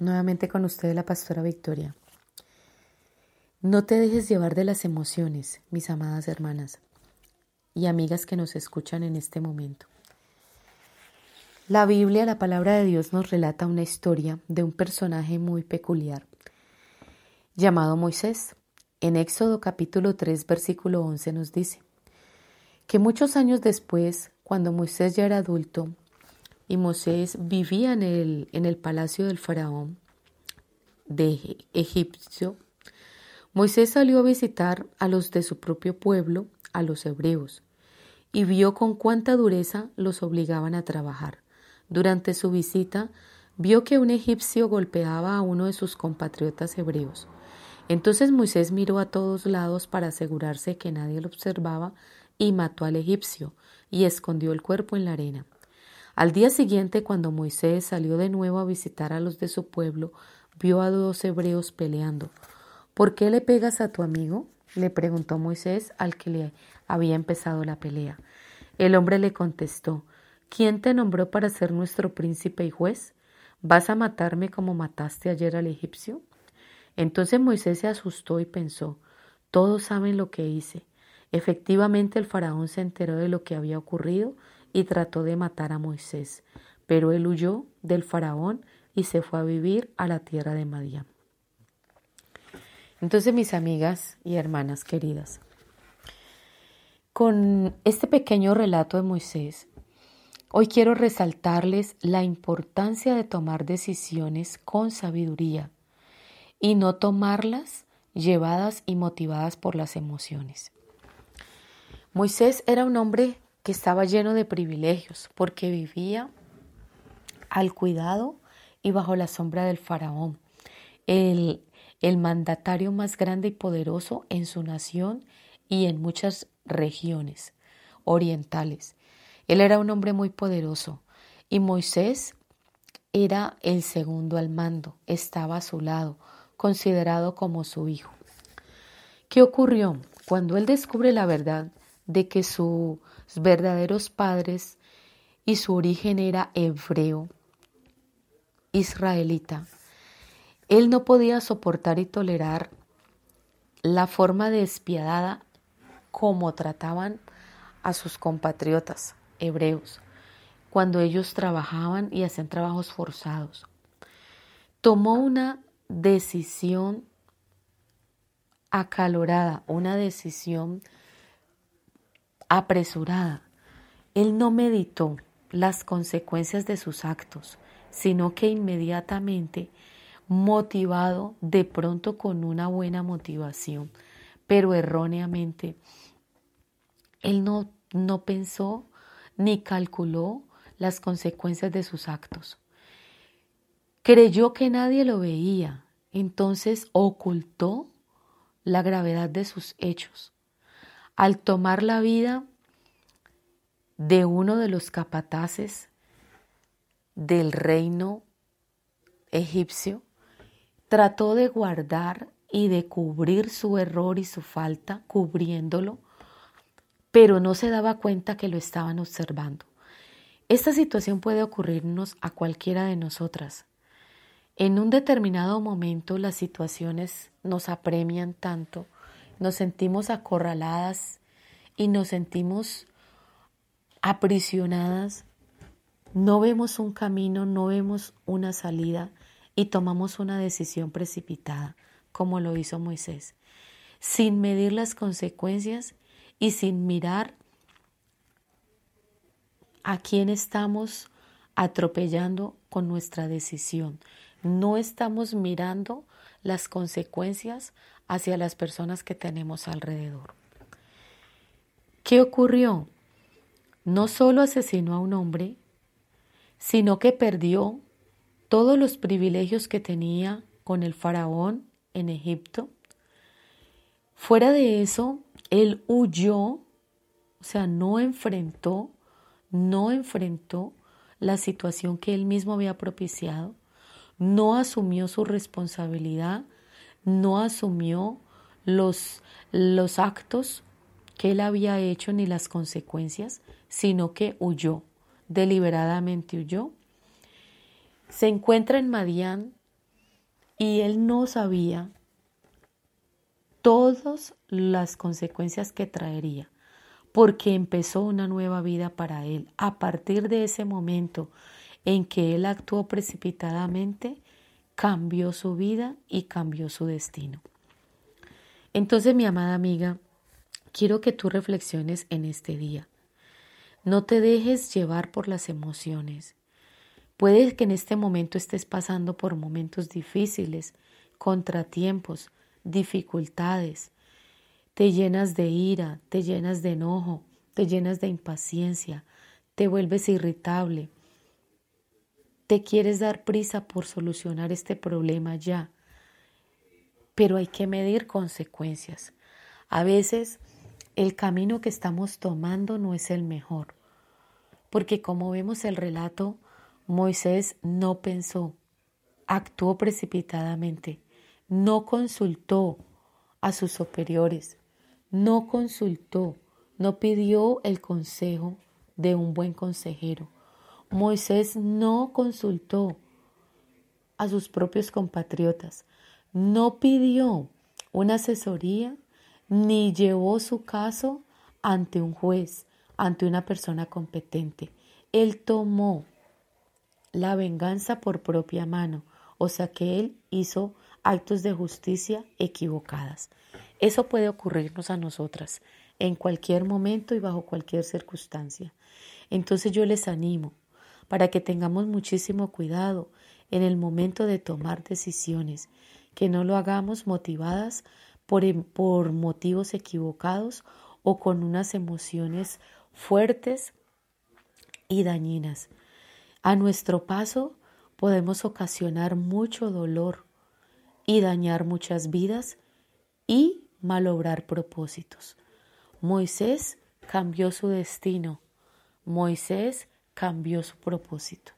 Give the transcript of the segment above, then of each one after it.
Nuevamente con ustedes la pastora Victoria. No te dejes llevar de las emociones, mis amadas hermanas y amigas que nos escuchan en este momento. La Biblia, la palabra de Dios, nos relata una historia de un personaje muy peculiar llamado Moisés. En Éxodo capítulo 3, versículo 11 nos dice que muchos años después, cuando Moisés ya era adulto y Moisés vivía en el, en el palacio del faraón de Egipcio, Moisés salió a visitar a los de su propio pueblo, a los hebreos, y vio con cuánta dureza los obligaban a trabajar. Durante su visita, vio que un egipcio golpeaba a uno de sus compatriotas hebreos. Entonces Moisés miró a todos lados para asegurarse que nadie lo observaba y mató al egipcio y escondió el cuerpo en la arena. Al día siguiente, cuando Moisés salió de nuevo a visitar a los de su pueblo, vio a dos hebreos peleando. ¿Por qué le pegas a tu amigo? le preguntó Moisés al que le había empezado la pelea. El hombre le contestó ¿Quién te nombró para ser nuestro príncipe y juez? ¿Vas a matarme como mataste ayer al egipcio? Entonces Moisés se asustó y pensó Todos saben lo que hice. Efectivamente el faraón se enteró de lo que había ocurrido y trató de matar a Moisés, pero él huyó del faraón y se fue a vivir a la tierra de Madián. Entonces, mis amigas y hermanas queridas, con este pequeño relato de Moisés, hoy quiero resaltarles la importancia de tomar decisiones con sabiduría y no tomarlas llevadas y motivadas por las emociones. Moisés era un hombre que estaba lleno de privilegios porque vivía al cuidado y bajo la sombra del faraón, el el mandatario más grande y poderoso en su nación y en muchas regiones orientales. Él era un hombre muy poderoso y Moisés era el segundo al mando, estaba a su lado, considerado como su hijo. ¿Qué ocurrió? Cuando él descubre la verdad de que sus verdaderos padres y su origen era hebreo, israelita, él no podía soportar y tolerar la forma despiadada como trataban a sus compatriotas hebreos cuando ellos trabajaban y hacían trabajos forzados. Tomó una decisión acalorada, una decisión apresurada. Él no meditó las consecuencias de sus actos, sino que inmediatamente motivado de pronto con una buena motivación, pero erróneamente. Él no, no pensó ni calculó las consecuencias de sus actos. Creyó que nadie lo veía, entonces ocultó la gravedad de sus hechos. Al tomar la vida de uno de los capataces del reino egipcio, Trató de guardar y de cubrir su error y su falta, cubriéndolo, pero no se daba cuenta que lo estaban observando. Esta situación puede ocurrirnos a cualquiera de nosotras. En un determinado momento las situaciones nos apremian tanto, nos sentimos acorraladas y nos sentimos aprisionadas. No vemos un camino, no vemos una salida y tomamos una decisión precipitada, como lo hizo Moisés, sin medir las consecuencias y sin mirar a quién estamos atropellando con nuestra decisión. No estamos mirando las consecuencias hacia las personas que tenemos alrededor. ¿Qué ocurrió? No solo asesinó a un hombre, sino que perdió todos los privilegios que tenía con el faraón en Egipto. Fuera de eso, él huyó, o sea, no enfrentó, no enfrentó la situación que él mismo había propiciado, no asumió su responsabilidad, no asumió los, los actos que él había hecho ni las consecuencias, sino que huyó, deliberadamente huyó. Se encuentra en Madián y él no sabía todas las consecuencias que traería, porque empezó una nueva vida para él. A partir de ese momento en que él actuó precipitadamente, cambió su vida y cambió su destino. Entonces, mi amada amiga, quiero que tú reflexiones en este día. No te dejes llevar por las emociones. Puede que en este momento estés pasando por momentos difíciles, contratiempos, dificultades. Te llenas de ira, te llenas de enojo, te llenas de impaciencia, te vuelves irritable. Te quieres dar prisa por solucionar este problema ya, pero hay que medir consecuencias. A veces el camino que estamos tomando no es el mejor. Porque como vemos el relato, Moisés no pensó, actuó precipitadamente, no consultó a sus superiores, no consultó, no pidió el consejo de un buen consejero. Moisés no consultó a sus propios compatriotas, no pidió una asesoría ni llevó su caso ante un juez, ante una persona competente. Él tomó la venganza por propia mano, o sea que él hizo actos de justicia equivocadas. Eso puede ocurrirnos a nosotras en cualquier momento y bajo cualquier circunstancia. Entonces yo les animo para que tengamos muchísimo cuidado en el momento de tomar decisiones, que no lo hagamos motivadas Em, por, motivos equivocados o con unas emociones fuertes y dañinas. A nuestro paso podemos ocasionar mucho dolor y dañar muchas vidas y malobrar propósitos. Moisés cambió su destino. Moisés cambió su propósito.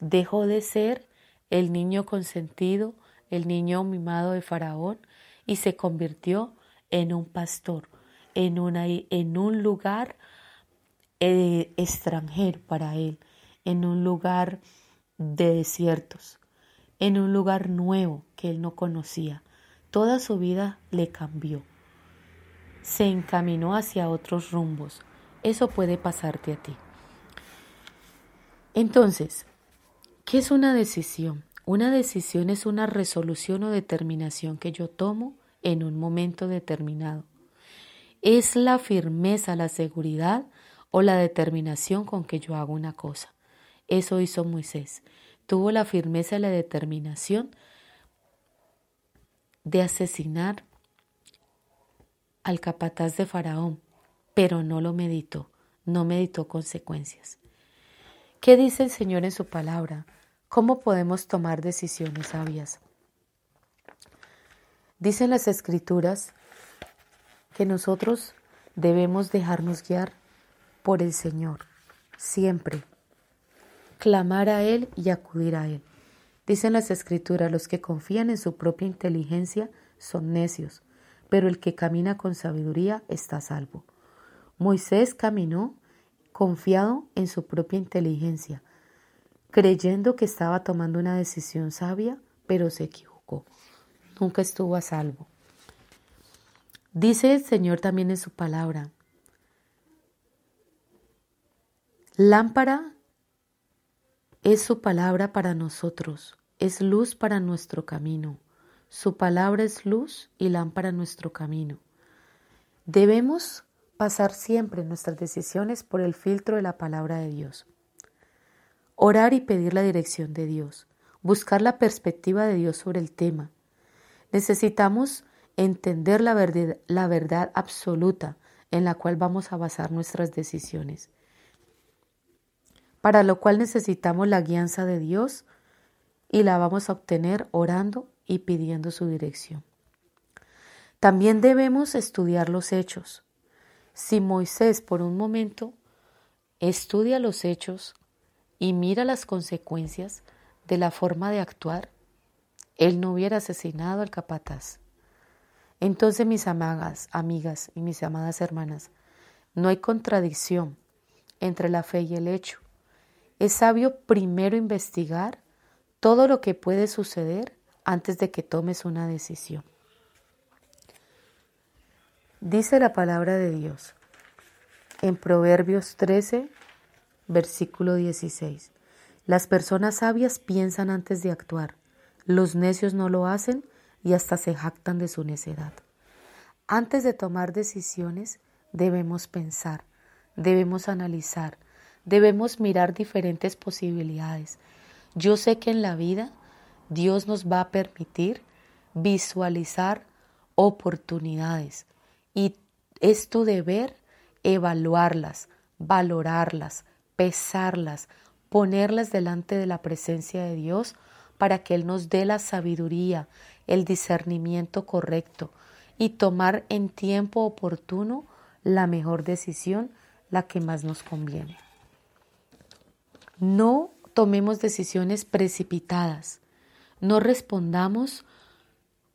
Dejó de ser el niño consentido, el niño mimado de Faraón y se convirtió en un pastor, en, un lugar eh, extranjero para él, en un lugar de desiertos, en un lugar nuevo que él no conocía. Toda su vida le cambió. Se encaminó hacia otros rumbos. Eso puede pasarte a ti. Entonces, ¿qué es una decisión? Una decisión es una resolución o determinación que yo tomo en un momento determinado. Es la firmeza, la seguridad o la determinación con que yo hago una cosa. Eso hizo Moisés. Tuvo la firmeza y la determinación de asesinar al capataz de Faraón, pero no lo meditó, no meditó consecuencias. ¿Qué dice el Señor en su palabra? ¿Cómo podemos tomar decisiones sabias? Dicen las escrituras que nosotros debemos dejarnos guiar por el Señor, siempre, clamar a Él y acudir a Él. Dicen las escrituras, los que confían en su propia inteligencia son necios, pero el que camina con sabiduría está salvo. Moisés caminó confiado en su propia inteligencia, creyendo que estaba tomando una decisión sabia, pero se equivocó. Nunca estuvo a salvo. Dice el Señor también en su palabra, lámpara es su palabra para nosotros, es luz para nuestro camino. Su palabra es luz y lámpara nuestro camino. Debemos pasar siempre nuestras decisiones por el filtro de la palabra de Dios. Orar y pedir la dirección de Dios. Buscar la perspectiva de Dios sobre el tema. Necesitamos entender la verdad, la verdad absoluta en la cual vamos a basar nuestras decisiones. Para lo cual necesitamos la guianza de Dios y la vamos a obtener orando y pidiendo su dirección. También debemos estudiar los hechos. Si Moisés por un momento estudia los hechos y mira las consecuencias de la forma de actuar, él no hubiera asesinado al capataz. Entonces, mis amadas, amigas y mis amadas hermanas, no hay contradicción entre la fe y el hecho. Es sabio primero investigar todo lo que puede suceder antes de que tomes una decisión. Dice la palabra de Dios en Proverbios 13, versículo 16. Las personas sabias piensan antes de actuar, los necios no lo hacen y hasta se jactan de su necedad. Antes de tomar decisiones debemos pensar, debemos analizar, debemos mirar diferentes posibilidades. Yo sé que en la vida Dios nos va a permitir visualizar oportunidades y es tu deber evaluarlas, valorarlas, pesarlas, ponerlas delante de la presencia de Dios para que Él nos dé la sabiduría, el discernimiento correcto y tomar en tiempo oportuno la mejor decisión, la que más nos conviene. No tomemos decisiones precipitadas, no respondamos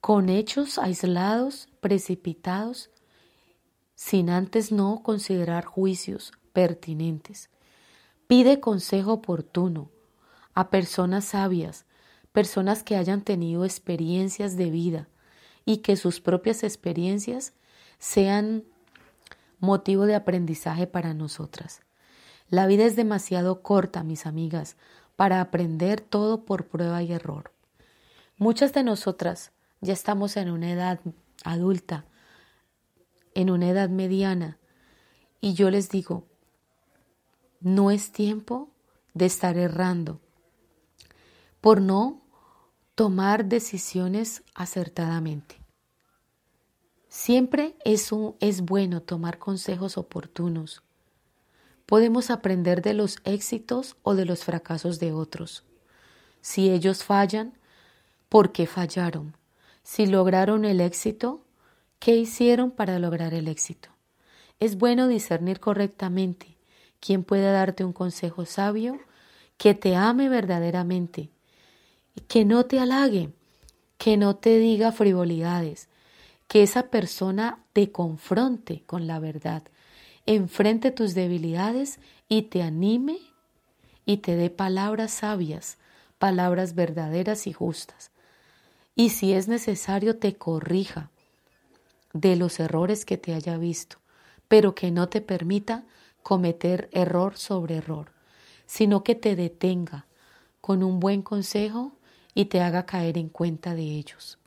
con hechos aislados, precipitados, sin antes no considerar juicios pertinentes. Pide consejo oportuno a personas sabias, personas que hayan tenido experiencias de vida y que sus propias experiencias sean motivo de aprendizaje para nosotras. La vida es demasiado corta, mis amigas, para aprender todo por prueba y error. Muchas de nosotras ya estamos en una edad adulta en una edad mediana y yo les digo, no es tiempo de estar errando por no tomar decisiones acertadamente. Siempre es, es bueno tomar consejos oportunos. Podemos aprender de los éxitos o de los fracasos de otros. Si ellos fallan, ¿por qué fallaron? Si lograron el éxito, ¿Qué hicieron para lograr el éxito? Es bueno discernir correctamente quién puede darte un consejo sabio, que te ame verdaderamente, que no te halague, que no te diga frivolidades, que esa persona te confronte con la verdad, enfrente tus debilidades y te anime y te dé palabras sabias, palabras verdaderas y justas. Y si es necesario, te corrija, de los errores que te haya visto, pero que no te permita cometer error sobre error, sino que te detenga con un buen consejo y te haga caer en cuenta de ellos.